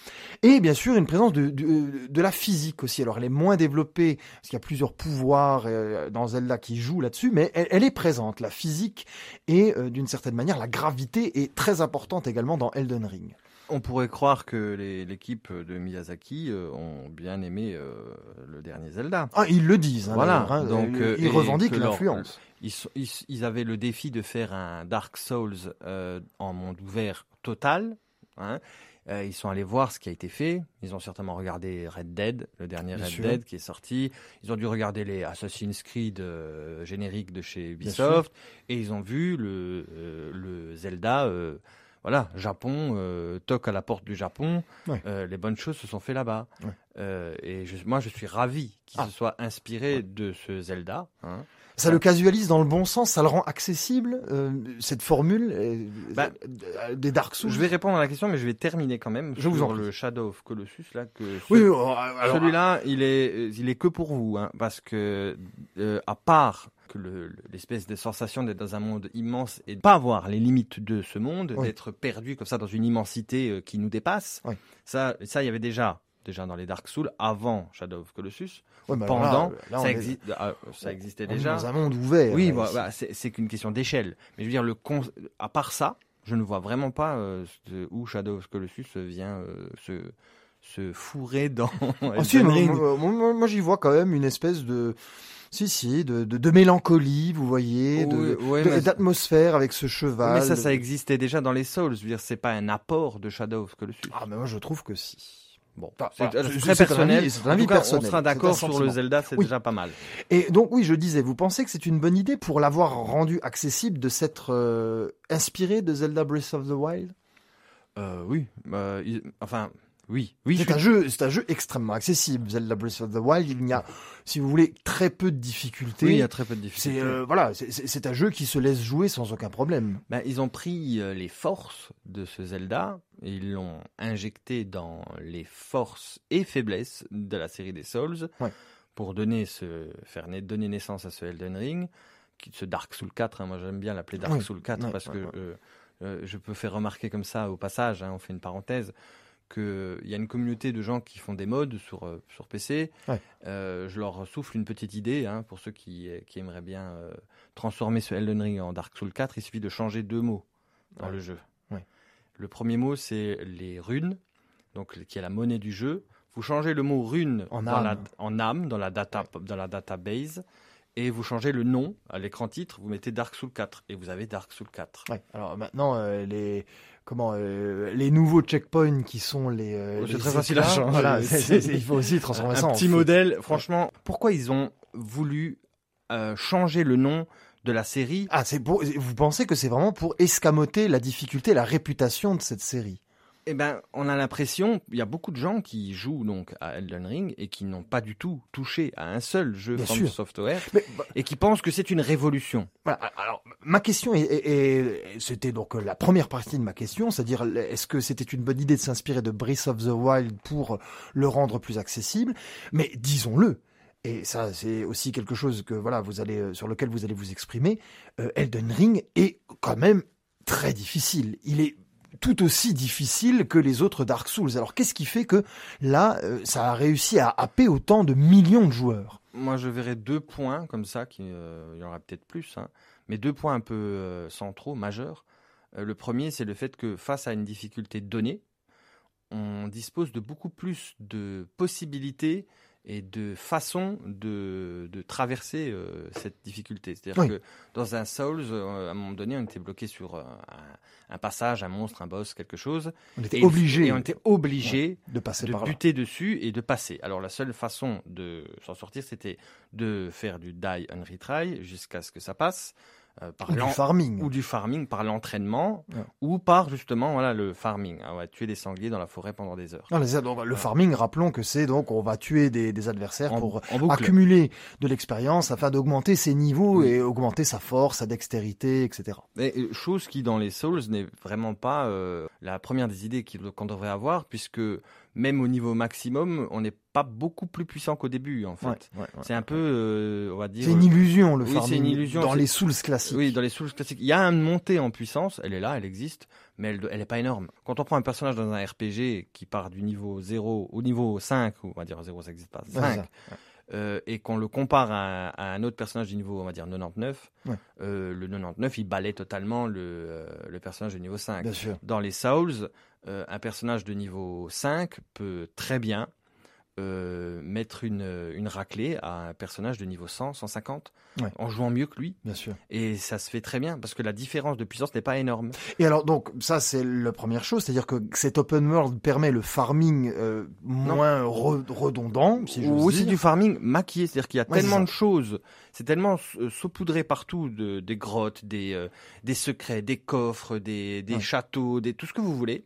Et bien sûr, une présence de, de, de la physique aussi. Alors, elle est moins développée parce qu'il y a plusieurs pouvoirs euh, dans Zelda qui jouent là-dessus, mais elle, elle est présente. La physique et euh, d'une certaine manière, la gravité est très importante également dans Elden Ring. On pourrait croire que l'équipe de Miyazaki euh, ont bien aimé euh, le dernier Zelda. Ah, ils le disent. hein, Voilà, hein. donc, Euh, euh, ils et revendiquent l'influence. Ils, ils, ils avaient le défi de faire un Dark Souls euh, en monde ouvert total. hein. Euh, ils sont allés voir ce qui a été fait. Ils ont certainement regardé Red Dead, le dernier Bien Red sûr. Dead qui est sorti. Ils ont dû regarder les Assassin's Creed euh, génériques de chez Ubisoft. Et ils ont vu le, euh, le Zelda, euh, voilà, Japon, euh, toc à la porte du Japon. Ouais. Euh, les bonnes choses se sont faites là-bas. Ouais. Euh, et je- moi, je suis ravi qu'il Ah. se soit inspiré de ce Zelda. hein. Ça le casualise dans le bon sens, ça le rend accessible, euh, cette formule euh, Bah, euh, des Dark Souls. Je vais répondre à la question, mais je vais terminer quand même Je sur vous en le Shadow of Colossus là que Oui, ce- oui, alors, alors, celui-là, il est, il est que pour vous, hein, parce que euh, à part que le- le- l'espèce de sensation d'être dans un monde immense et de pas voir les limites de ce monde, Oui. d'être perdu comme ça dans une immensité qui nous dépasse, Oui. ça, ça, il y avait déjà, déjà dans les Dark Souls avant Shadow of Colossus. ouais, là, Pendant, là, ça, est- ah, ça existait on est déjà. dans un monde ouvert. Oui, bah, bah, c'est qu'une question d'échelle. Mais je veux dire, le con- à part ça, je ne vois vraiment pas euh, où Shadow of Colossus vient euh, se, se fourrer dans Ah, si, moi, Ring. moi, moi, moi, j'y vois quand même une espèce de, si, si, de, de, de mélancolie, vous voyez, de- ouais, d'atmosphère avec ce cheval. Mais ça, ça existait déjà dans les Souls. Je veux dire, c'est pas un apport de Shadow of Colossus. Ah, mais moi, je trouve que si. Bon, Bah, c'est voilà, très c'est un personnel. avis- c'est un avis cas, personnel. On sera d'accord sur le. Zelda, c'est Oui. déjà pas mal. Et donc, oui, je disais, vous pensez que c'est une bonne idée pour l'avoir rendu accessible de s'être euh, inspiré de Zelda Breath of the Wild? Euh, oui, euh, il- enfin, oui, oui. C'est je- un jeu, c'est un jeu extrêmement accessible. Zelda Breath of the Wild, il y a, si vous voulez, très peu de difficultés. Oui, il y a très peu de c'est difficultés. euh, voilà, c'est- c'est c'est un jeu qui se laisse jouer sans aucun problème. Ben, ils ont pris euh, les forces de ce Zelda et ils l'ont injecté dans les forces et faiblesses de la série des Souls Ouais. pour donner ce, faire donner naissance à ce Elden Ring, qui, ce Dark Souls 4. hein, moi, j'aime bien l'appeler Dark Oui. Souls 4 Ouais, parce ouais, que euh, euh, je peux faire remarquer comme ça au passage, hein, on fait une parenthèse, qu'il y a une communauté de gens qui font des mods sur, euh, sur PC. Ouais. Euh, je leur souffle une petite idée hein, pour ceux qui, qui aimeraient bien euh, transformer ce Elden Ring en Dark Souls 4. Il suffit de changer deux mots dans Ouais. le jeu. Ouais. Le premier mot, c'est les runes, donc qui est la monnaie du jeu. Vous changez le mot rune En dans âme. La, en âme dans la, data, dans la database et vous changez le nom à l'écran titre, vous mettez Dark Souls 4 et vous avez Dark Souls 4. Ouais. Alors maintenant, euh, les comment euh, les nouveaux checkpoints qui sont les. euh, Oh, c'est très facile à changer. Voilà, il faut aussi transformer ça un en petit modèle. Franchement, pourquoi ils ont voulu euh, changer le nom de la série? Ah, c'est. Vous pensez que c'est vraiment pour escamoter la difficulté, la réputation de cette série? Eh ben, on a l'impression, il y a beaucoup de gens qui jouent donc à Elden Ring et qui n'ont pas du tout touché à un seul jeu Bien From sûr. Software Mais bah, et qui pensent que c'est une révolution. Voilà, alors ma question est, est- est- c'était donc euh, la première partie de ma question, c'est-à-dire est-ce que c'était une bonne idée de s'inspirer de Breath of the Wild pour le rendre plus accessible? Mais disons-le, et ça c'est aussi quelque chose que voilà vous allez euh, sur lequel vous allez vous exprimer. euh, Elden Ring est quand même très difficile. Il est tout aussi difficile que les autres Dark Souls. Alors qu'est-ce qui fait que là euh, ça a réussi à happer autant de millions de joueurs? Moi, je verrais deux points comme ça, qui, euh, il y en aura peut-être plus, hein, mais deux points un peu euh, centraux, majeurs. Le premier, c'est le fait que face à une difficulté donnée, on dispose de beaucoup plus de possibilités et de façons de, de traverser euh, cette difficulté. C'est-à-dire Oui. que dans un Souls, euh, à un moment donné, on était bloqué sur euh, un, un passage, un monstre, un boss, quelque chose. On était obligé Et on était obligé de passer de par là. buter dessus et de passer. Alors la seule façon de s'en sortir, c'était de faire du die and retry jusqu'à ce que ça passe euh, par Ou du farming. ou du farming par l'entraînement Ouais. ou par justement voilà le farming. Ah, On va tuer des sangliers dans la forêt pendant des heures. Non, donc, le farming, rappelons que c'est donc on va tuer des, des adversaires En, pour en accumuler de l'expérience afin d'augmenter ses niveaux Oui. et augmenter sa force, sa dextérité, etc. Et, chose qui dans les Souls n'est vraiment pas euh, la première des idées qu'on devrait avoir puisque même au niveau maximum, on n'est pas beaucoup plus puissant qu'au début en fait. Ouais, ouais, ouais. C'est un peu, euh, on va dire. C'est une illusion le Oui, farming c'est une illusion, dans les Souls classiques. Oui, dans les Souls classiques, il y a une montée en puissance, elle est là, elle existe, mais elle, elle est pas énorme. Quand on prend un personnage dans un RPG qui part du niveau 0 au niveau 5, ou on va dire 0, ça n'existe pas, Ouais, c'est 5, ça. euh, et qu'on le compare à, un- à un autre personnage du niveau, on va dire 99, Ouais. euh, le 99, il balaie totalement le, euh, le personnage du niveau 5. Bien sûr. Dans les Souls, euh, un personnage de niveau 5 peut très bien euh, mettre une, une raclée à un personnage de niveau 100, 150, Ouais. en jouant mieux que lui. Bien sûr. Et ça se fait très bien parce que la différence de puissance n'est pas énorme. Et alors donc ça c'est la première chose, c'est-à-dire que cet open world permet le farming euh, moins re- redondant, si Ou dire. du farming maquillé, c'est-à-dire qu'il y a Ouais, tellement de choses, c'est tellement saupoudré partout, de, des grottes, des, euh, des secrets, des coffres, des, des Ouais. châteaux, des, tout ce que vous voulez.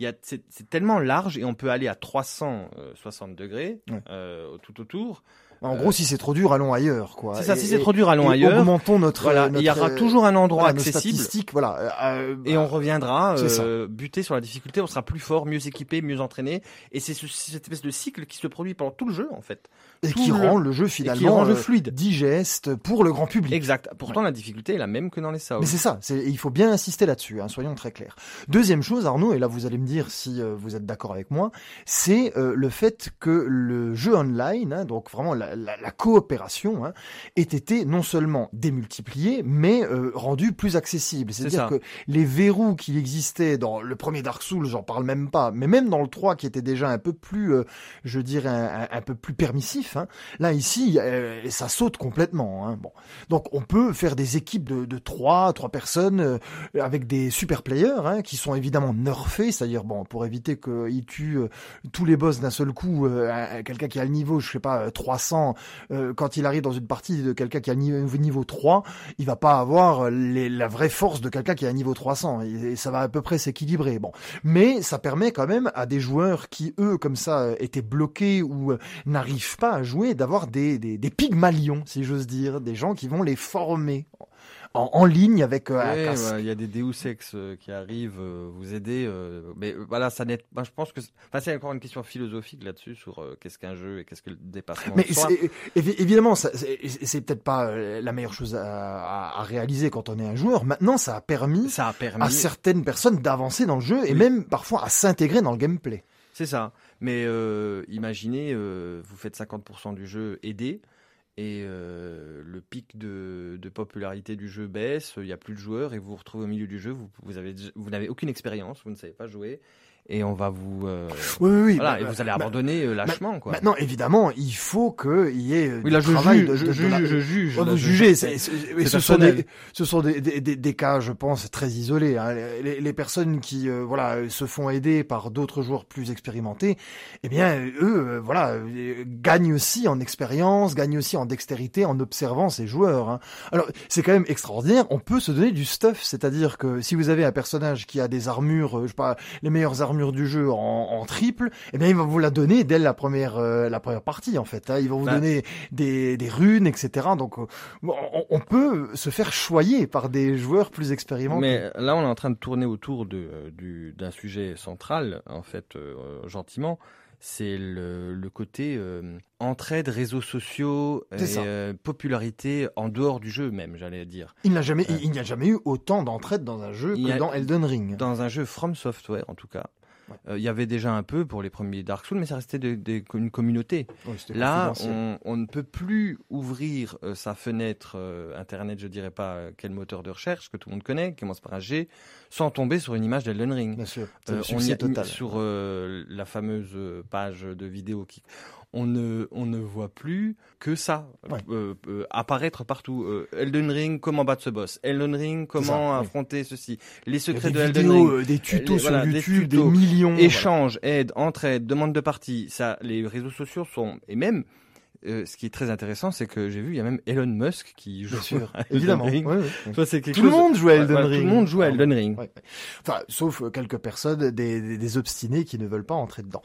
Il y a, c'est, tellement large et on peut aller à 360 degrés Ouais. euh, tout autour. En euh, gc'est si c'est trop dur, allons ailleurs, quoi. C'est ça, Et- si c'est trop dur, allons ailleurs. Augmentons notre. Voilà, notre, il y aura toujours un endroit voilà, accessible. voilà. euh, Et on reviendra ça. euh, buter sur la difficulté, on sera plus fort, mieux équipé, mieux entraîné. Et c'est ce- cette espèce de cycle qui se produit pendant tout le jeu, en fait. Et qui rend le jeu finalement qui rend le jeu euh, fluide. digeste pour le grand public. Exact. Pourtant, la difficulté est la même que dans les Souls. Mais c'est ça, il faut bien insister là-dessus, hein, soyons très clairs. Deuxième chose, Arnaud, et là vous allez me dire si euh, vous êtes d'accord avec moi, c'est euh, le fait que le jeu online, hein, donc vraiment la, la- la coopération, hein, ait été non seulement démultiplié, mais euh, rendu plus accessible. C'est C'est-à-dire que les verrous qui existaient dans le premier Dark Souls, j'en parle même pas, mais même dans le 3 qui était déjà un peu plus, euh, je dirais, un, un- un peu plus permissif, hein, là ici, euh, ça saute complètement. Hein, bon. Donc on peut faire des équipes de, de 3, 3 personnes euh, avec des super players hein, qui sont évidemment nerfés, c'est-à-dire bon pour éviter qu'ils tuent euh, tous les boss d'un seul coup, un- quelqu'un qui a le niveau, je sais pas, euh, 300, euh, quand il arrive dans une partie de quelqu'un qui a le niveau, niveau 3, il va pas avoir la vraie force de quelqu'un qui a un niveau 300 et, et ça va à peu près s'équilibrer. Bon, mais ça permet quand même à des joueurs qui eux comme ça étaient bloqués ou n'arrivent pas jouer d'avoir des, des, des pygmalions, si j'ose dire, des gens qui vont les former en, en ligne avec euh, Ouais, ouais, il y a des Deus Ex euh, qui arrivent euh, vous aider, mais voilà, ça n'est. Moi, je pense que, c'est- enfin, c'est encore une question philosophique là-dessus sur qu'est-ce qu'un jeu et qu'est-ce que le dépassement. Mais de soi. évidemment, c'est peut-être pas la meilleure chose à, à- à réaliser quand on est un joueur. Maintenant, ça a permis ça a permis. à certaines personnes d'avancer dans le jeu et Oui. même parfois à s'intégrer dans le gameplay. C'est ça. Mais euh, imaginez, euh, vous faites 50% du jeu aidé et euh, le pic de, popularité du jeu baisse, il n'y a plus de joueurs et vous vous retrouvez au milieu du jeu, vous n'avez aucune expérience, vous ne savez pas jouer et on va vous euh, Oui, oui, oui. voilà, bah, et vous allez bah, abandonner euh, lâchement quoi. Maintenant, évidemment, il faut qu'il y ait oui, du là je travail juge, de- je, de- je de la- juge, je juge. Oh, là, vous je- jugez, c'est- c'est- et c'est ce sont des, ce sont des, des, des- des cas, je pense, très isolés. hein. Les, les personnes qui, euh, voilà, se font aider par d'autres joueurs plus expérimentés, eh bien, eux, euh, voilà, euh, gagnent aussi en expérience, gagnent aussi en dextérité en observant ces joueurs. hein. Alors, c'est quand même extraordinaire. On peut se donner du stuff, c'est-à-dire que si vous avez un personnage qui a des armures, euh, je sais pas, les meilleures armures du jeu en, en triple, eh bien, il va vous la donner dès la première, euh, la première partie, en fait. hein. Il va vous Bah. donner des, des runes, etc. Donc, euh, on, on peut se faire choyer par des joueurs plus expérimentés. Mais là, on est en train de tourner autour de, euh, du, d'un sujet central, en fait, euh, gentiment. C'est le, le côté euh, entraide, réseaux sociaux et euh, popularité en dehors du jeu même, j'allais dire. Il n'a jamais, Ouais. il, il n'y a jamais eu autant d'entraide dans un jeu que a- dans Elden Ring. Dans un jeu From Software, en tout cas. Ouais. Euh, Il y avait déjà un peu pour les premiers Dark Souls, mais ça restait une communauté. Là, on, on ne peut plus ouvrir euh, sa fenêtre euh, Internet, je dirais pas quel moteur de recherche que tout le monde connaît, qui commence par un G, sans tomber sur une image d'Elden Ring. Bien sûr, on y a- total. sur la fameuse page de vidéo qui on ne on ne voit plus que ça Ouais. euh, euh, apparaître partout Euh, Elden Ring comment battre ce boss? Elden Ring comment ça, oui. affronter ceci? Les secrets des de Elden vidéos, Ring euh, des tutos les- sur voilà, des YouTube, des, tutos, millions. échange aide entraide demande de partie ça les réseaux sociaux sont et même euh, ce qui est très intéressant c'est que j'ai vu il y a même Elon Musk qui joue Bien sûr, à Elden évidemment. Ring. ouais, ouais. Ça, c'est quelque Tout le monde joue à Elden voilà, Ring. tout le monde joue à Elden Ring. Enfin, sauf euh, quelques personnes, des, des, des obstinés qui ne veulent pas entrer dedans.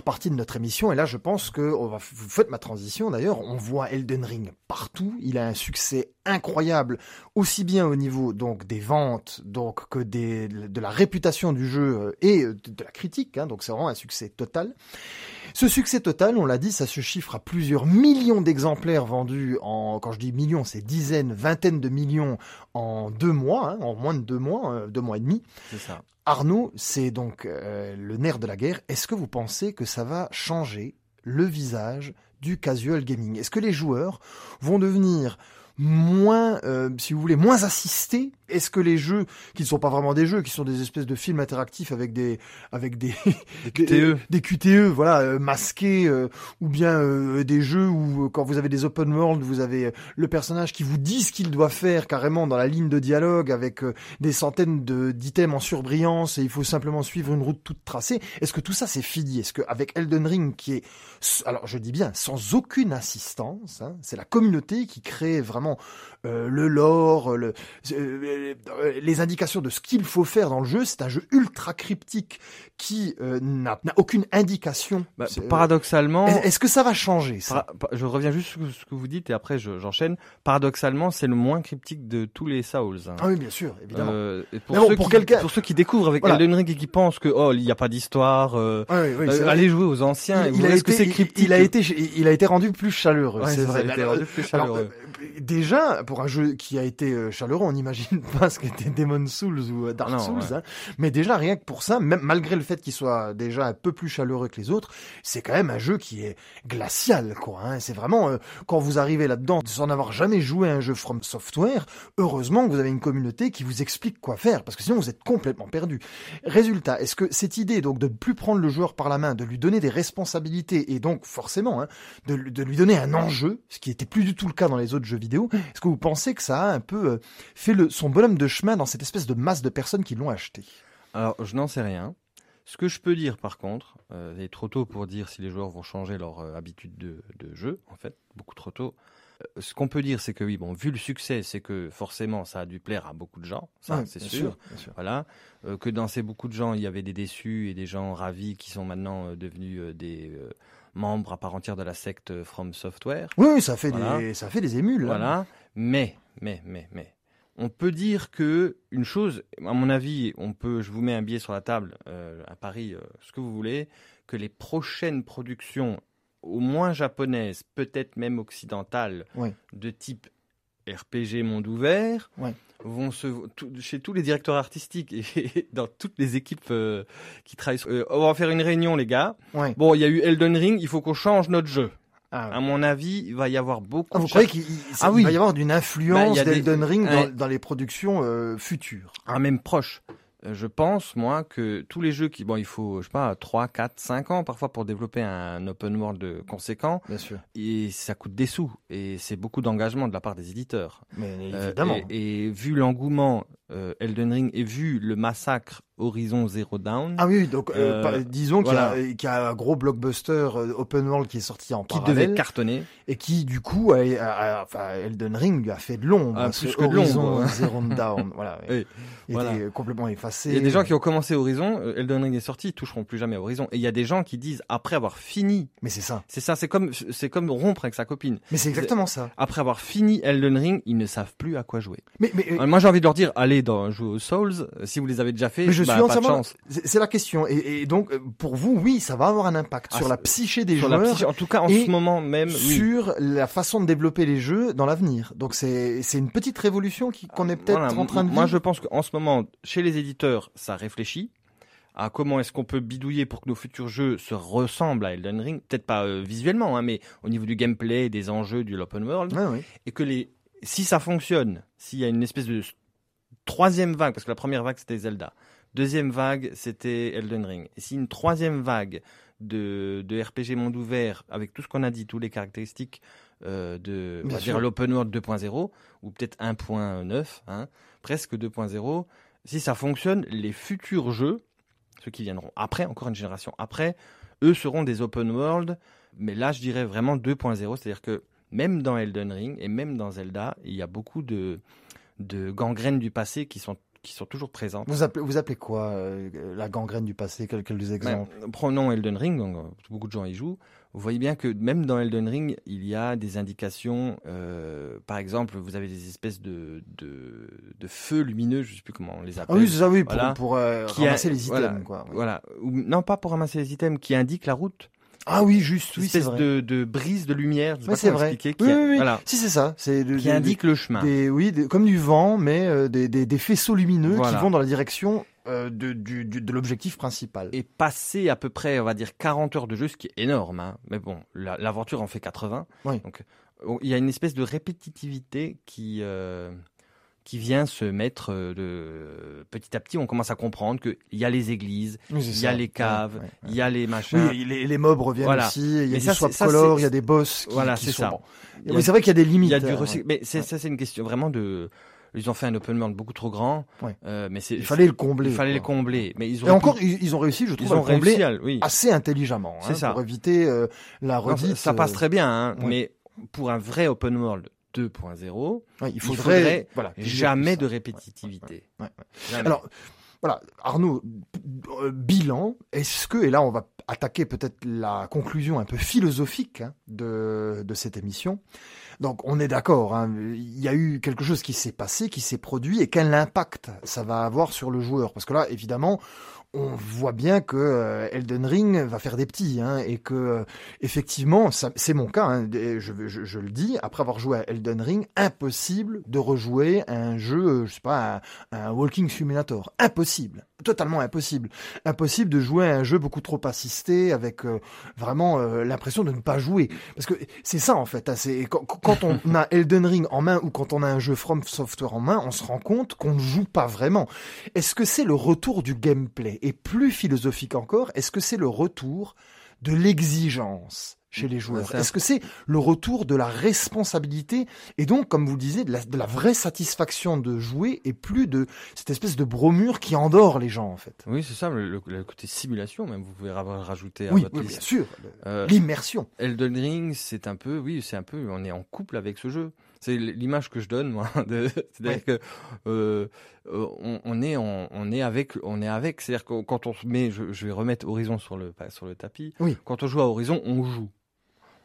Partie de notre émission, et là je pense que on va, vous faites ma transition d'ailleurs, on voit Elden Ring partout, il a un succès incroyable, aussi bien au niveau donc des ventes, donc que des, de la réputation du jeu euh, et de, de la critique, hein, donc c'est vraiment un succès total. Ce succès total, on l'a dit, ça se chiffre à plusieurs millions d'exemplaires vendus en, quand je dis millions, c'est dizaines, vingtaines de millions en deux mois, hein, en moins de deux mois, euh, deux mois et demi. c'est ça Arnaud, c'est donc euh, le nerf de la guerre. Est-ce que vous pensez que ça va changer le visage du casual gaming? Est-ce que les joueurs vont devenir moins, euh, si vous voulez, moins assistés Est-ce que les jeux, qui ne sont pas vraiment des jeux, qui sont des espèces de films interactifs avec des, avec des, Des QTE. des QTE, voilà, euh, masqués, euh, ou bien euh, des jeux où quand vous avez des open world, vous avez le personnage qui vous dit ce qu'il doit faire carrément dans la ligne de dialogue avec euh, des centaines de d'items en surbrillance et il faut simplement suivre une route toute tracée. Est-ce que tout ça c'est fini? Est-ce que avec Elden Ring qui est, alors je dis bien sans aucune assistance, hein, c'est la communauté qui crée vraiment le lore, le, euh, euh, les indications de ce qu'il faut faire dans le jeu. C'est un jeu ultra cryptique qui euh, n'a aucune indication. Bah, C'est- paradoxalement, Est- Est-ce que ça va changer ça? Je reviens juste sur ce que vous dites et après je- j'enchaîne. Paradoxalement, c'est le moins cryptique de tous les Souls. hein. Ah oui, bien sûr, évidemment. Euh, et pour, bon, ceux pour qui, pour ceux qui découvrent avec Voilà. Elden Ring et qui pensent que oh il n'y a pas d'histoire, euh, Ah oui, oui, euh, allez jouer aux anciens. vous il, a que été, c'est il- cryptique. il a été, il a été rendu plus chaleureux, Ouais, c'est vrai. ça a été rendu plus chaleureux. euh, déjà, pour un jeu qui a été euh, chaleureux, on n'imagine pas ce qu'était Demon Souls ou euh, Dark Non, Souls. ouais. hein. Mais déjà, rien que pour ça, même malgré le fait qu'il soit déjà un peu plus chaleureux que les autres, c'est quand même un jeu qui est glacial, quoi. Hein. C'est vraiment, euh, quand vous arrivez là-dedans, sans avoir jamais joué à un jeu From Software, heureusement que vous avez une communauté qui vous explique quoi faire, parce que sinon vous êtes complètement perdu. Résultat, est-ce que cette idée donc de ne plus prendre le joueur par la main, de lui donner des responsabilités et donc forcément hein, de, lui- de lui donner un enjeu, ce qui était plus du tout le cas dans les autres jeux vidéo, est-ce que vous pensez que ça a un peu euh, fait le, son bonhomme de chemin dans cette espèce de masse de personnes qui l'ont acheté Alors, je n'en sais rien. Ce que je peux dire, par contre, euh, il est trop tôt pour dire si les joueurs vont changer leur euh, habitude de, de jeu, en fait, beaucoup trop tôt. Euh, ce qu'on peut dire, c'est que oui, bon, vu le succès, c'est que forcément, ça a dû plaire à beaucoup de gens, ça, c'est sûr. Voilà, Euh, que dans ces beaucoup de gens, il y avait des déçus et des gens ravis qui sont maintenant devenus des membres à part entière de la secte From Software. Oui, ça fait Voilà. des, ça fait des émules. Voilà. Mais, mais, mais, mais, on peut dire que une chose, à mon avis, on peut, je vous mets un billet sur la table euh, à Paris, euh, ce que vous voulez, que les prochaines productions, au moins japonaises, peut-être même occidentales, Ouais. de type RPG monde ouvert, Ouais. vont se tout- chez tous les directeurs artistiques et dans toutes les équipes euh, qui travaillent. sur- on va faire une réunion, les gars. Ouais. Bon, il y a eu Elden Ring, il faut qu'on change notre jeu. Ah, ouais. À mon avis, il va y avoir beaucoup. Ah, vous croyez qu'il il- Ah oui. va y avoir d'une Bah, influence des- d'Elden Ring dans, Ouais. dans les productions euh, futures Ah, même proche. Euh, Je pense, moi, que tous les jeux qui, bon, il faut, je sais pas, 3, 4, 5 ans parfois pour développer un open world euh, conséquent, Bien sûr. et ça coûte des sous, et c'est beaucoup d'engagement de la part des éditeurs. Mais Euh, évidemment. et, et vu l'engouement euh, Elden Ring, et vu le massacre Horizon Zero Dawn, Ah oui, donc euh, Euh, disons qu'il y, a- qu'il y a un gros blockbuster euh, open world qui est sorti en qui parallèle devait cartonner, et qui du coup, a, a- a- enfin, Elden Ring lui a fait de l'ombre. Ah, hein, plus que de Horizon. Zero Dawn, voilà, Oui, il voilà. était complètement effacé. il y a des gens qui ont commencé Horizon, Elden Ring est sorti, ils toucheront plus jamais Horizon, et il y a des gens qui disent, après avoir fini, Mais c'est ça. c'est ça, c'est comme, c'est comme rompre avec sa copine. Mais c'est exactement ça. Après avoir fini Elden Ring, ils ne savent plus à quoi jouer. Mais, mais, Moi, j'ai envie de leur dire, allez dans jouer aux Souls. Si vous les avez déjà fait, mais je suis de entièrement. C'est la question. Et, et donc, euh, pour vous, oui, ça va avoir un impact Ah, sur la psyché des Sur la joueurs. psyché- en tout cas, en ce moment même, oui. sur la façon de développer les jeux dans l'avenir. Donc c'est une petite révolution qu'on est peut-être Voilà, en train de Moi, vivre. je pense qu'en ce moment, chez les éditeurs, ça réfléchit à comment est-ce qu'on peut bidouiller pour que nos futurs jeux se ressemblent à Elden Ring. Peut-être pas euh, visuellement, hein, mais au niveau du gameplay, des enjeux, du open world. Et que les, si ça fonctionne, s'il y a une espèce de troisième vague, parce que la première vague c'était Zelda, deuxième vague c'était Elden Ring, et si une troisième vague de, de RPG monde ouvert, avec tout ce qu'on a dit, toutes les caractéristiques euh, de l'open world 2.0, ou peut-être 1.9, hein, presque 2.0, si ça fonctionne, les futurs jeux, ceux qui viendront après, encore une génération après, eux seront des open world, mais là je dirais vraiment 2.0, c'est-à-dire que même dans Elden Ring et même dans Zelda, il y a beaucoup de, de gangrènes du passé qui sont, qui sont toujours présentes. Vous appelez, vous appelez quoi euh, la gangrène du passé Quels quels exemples Ben, prenons Elden Ring, donc, euh, beaucoup de gens y jouent. Vous voyez bien que même dans Elden Ring, il y a des indications. euh, par exemple, vous avez des espèces de, de, de feux lumineux, je ne sais plus comment on les Ah appelle. oui, c'est ça, oui, pour, Voilà. pour euh, a- ramasser les items, voilà, quoi. Voilà. Non, pas pour ramasser les items, qui indiquent la route. Ah oui, juste, Une oui, c'est espèce vrai. de, de brise de lumière, je sais c'est vrai. expliquer, qui, Oui, a- oui, oui. voilà, Si, c'est ça. C'est de- qui de- indique le chemin. des, oui, comme du vent, mais euh, des, des, des faisceaux lumineux Voilà. qui vont dans la direction euh, de, du, du- de l'objectif principal. et passer à peu près, on va dire, 40 heures de jeu, ce qui est énorme. hein. Mais bon, la- l'aventure en fait 80. Oui. Donc, on- il y a une espèce de répétitivité qui, euh, qui vient se mettre euh, de, petit à petit. On commence à comprendre qu'il y a les églises, Oui, il y a les caves, Ouais, ouais, ouais. il y a les machins. Oui, les, les mobs reviennent Voilà. aussi. Il y a Mais des ça, swap c'est- ça, colors, c'est- il y a des boss qui, Voilà, c'est sont ça. a- Oui, c'est vrai qu'il y a des limites. Il y a du euh, recyc-. Mais ça, c'est une question vraiment de. Ils ont fait un open world beaucoup trop grand. Euh, mais Il fallait le combler. il fallait le combler. Mais ils Et ont encore, ils, ils ont réussi, je trouve, ils à le combler réussi à, oui. assez intelligemment. C'est hein, ça. Pour éviter euh, la redite. ça, ça passe euh, très bien, hein, mais pour un vrai open world 2.0, Ouais, il il faudrait, faudrait voilà, jamais de répétitivité. Ouais, ouais. Jamais. Alors, voilà, Arnaud, euh, bilan, est-ce que, et là on va attaquer peut-être la conclusion un peu philosophique hein, de, de cette émission, donc on est d'accord, hein, il y a eu quelque chose qui s'est passé, qui s'est produit, et quel impact ça va avoir sur le joueur Parce que là, évidemment, on voit bien que euh, Elden Ring va faire des petits, hein, et que euh, effectivement, c'est mon cas, hein, je, le dis, après avoir joué à Elden Ring, impossible de rejouer un jeu, euh, je sais pas, un, un Walking Simulator, impossible, totalement impossible, impossible de jouer à un jeu beaucoup trop assisté, avec euh, vraiment euh, l'impression de ne pas jouer, parce que c'est ça en fait, hein, quand, quand on a Elden Ring en main ou quand on a un jeu From Software en main, on se rend compte qu'on ne joue pas vraiment. Est-ce que c'est le retour du gameplay? Et plus philosophique encore, est-ce que c'est le retour de l'exigence? Chez les joueurs Est-ce que c'est le retour de la responsabilité et donc, comme vous le disiez, de la, de la vraie satisfaction de jouer et plus de cette espèce de bromure qui endort les gens en fait? Oui, c'est ça, le, côté simulation, même, vous pouvez rajouté à Oui, votre oui, bien sûr, Euh, l'immersion. Elden Ring, c'est un peu, oui, c'est un peu, on est en couple avec ce jeu. C'est l'image que je donne, moi. C'est-à-dire que euh, euh, on, on est, en- on est avec, on est avec. C'est-à-dire que quand on se met, je, je vais remettre Horizon sur le sur le tapis. Oui. Quand on joue à Horizon, on joue.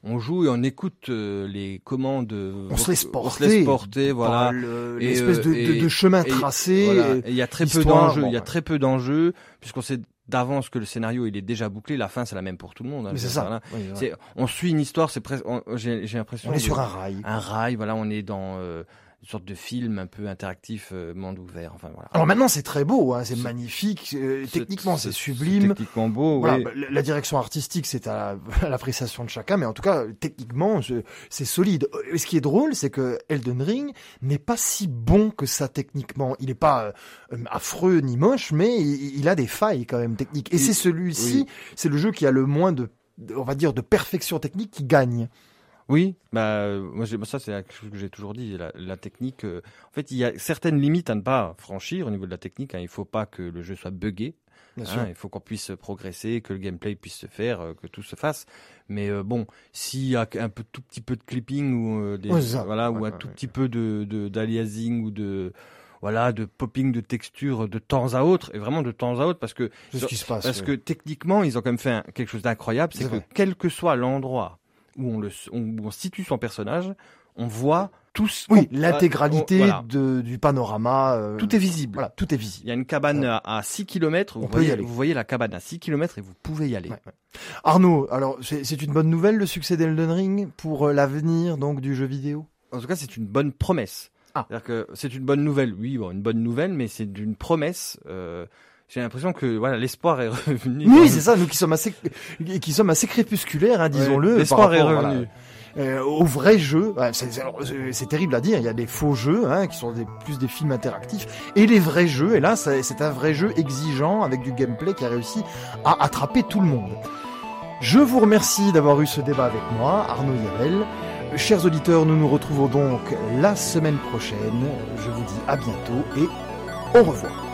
On joue et on écoute euh, les commandes. euh, On se laisse On se porter laisse porter, voilà. le- l'espèce euh, de, de- et- de chemin et- tracé. Voilà. et- Et il y a très peu d'enjeux. bon, il y a très peu d'enjeux puisqu'on sait d'avance que le scénario il est déjà bouclé. La fin c'est la même pour tout le monde. hein, mais c'est ça. Oui, ouais. On suit une histoire. C'est presque. J'ai l'impression. On est sur un rail. un rail, voilà, on est dans euh, sorte de film un peu interactif, euh, monde ouvert, enfin voilà. Alors maintenant c'est très beau, hein, c'est magnifique, euh, techniquement c'est sublime. Techniquement beau, Voilà, oui. bah, la- direction artistique, c'est à, l'appréciation de chacun, mais en tout cas, techniquement, c'est solide. Et ce qui est drôle, c'est que Elden Ring n'est pas si bon que ça techniquement. Il n'est pas euh, affreux ni moche, mais il, il a des failles quand même techniques. Et c'est celui-ci, c'est le jeu qui a le moins de- on va dire, de perfection technique qui gagne. Oui, bah moi ça c'est quelque chose que j'ai toujours dit. La, la technique, euh, en fait, il y a certaines limites à ne pas franchir au niveau de la technique. Hein. Il faut pas que le jeu soit buggé. Hein. Il faut qu'on puisse progresser, que le gameplay puisse se faire, euh, que tout se fasse. Mais euh, bon, s'il y a un peu, tout petit peu de clipping ou des, Ouais, voilà, ou un ouais, tout petit peu de d'aliasing ou de voilà de popping de texture de temps à autre et vraiment de temps à autre parce que ce qui se passe. Parce oui. que techniquement, ils ont quand même fait un- quelque chose d'incroyable, c'est C'est que vrai. quel que soit l'endroit où on, le, on, où on situe son personnage, on voit tout ce oui, qu'on- l'intégralité voilà. du panorama. euh, Tout est visible. Voilà, tout est visible. Il y a une cabane à, à 6 km, On vous peut y voyez, aller. vous voyez la cabane à 6 km et vous pouvez y aller. Ouais, ouais. Arnaud, alors c'est une bonne nouvelle le succès d'Elden Ring pour euh, l'avenir donc du jeu vidéo? En tout cas, c'est une bonne promesse. Ah. C'est-à-dire que c'est une bonne nouvelle, oui, bon, une bonne nouvelle, mais c'est d'une promesse. euh, J'ai l'impression que voilà, l'espoir est revenu. Oui, c'est ça, nous qui sommes assez, qui sommes assez crépusculaires, hein, disons-le. Ouais, l'espoir est revenu. voilà, euh, au vrai jeu. C'est- terrible à dire. Il y a des faux jeux, hein, qui sont des, plus des films interactifs, et les vrais jeux. Et là, c'est c'est un vrai jeu exigeant avec du gameplay qui a réussi à attraper tout le monde. Je vous remercie d'avoir eu ce débat avec moi, Arnaud Yavel. Chers auditeurs, nous nous retrouvons donc la semaine prochaine. Je vous dis à bientôt et au revoir.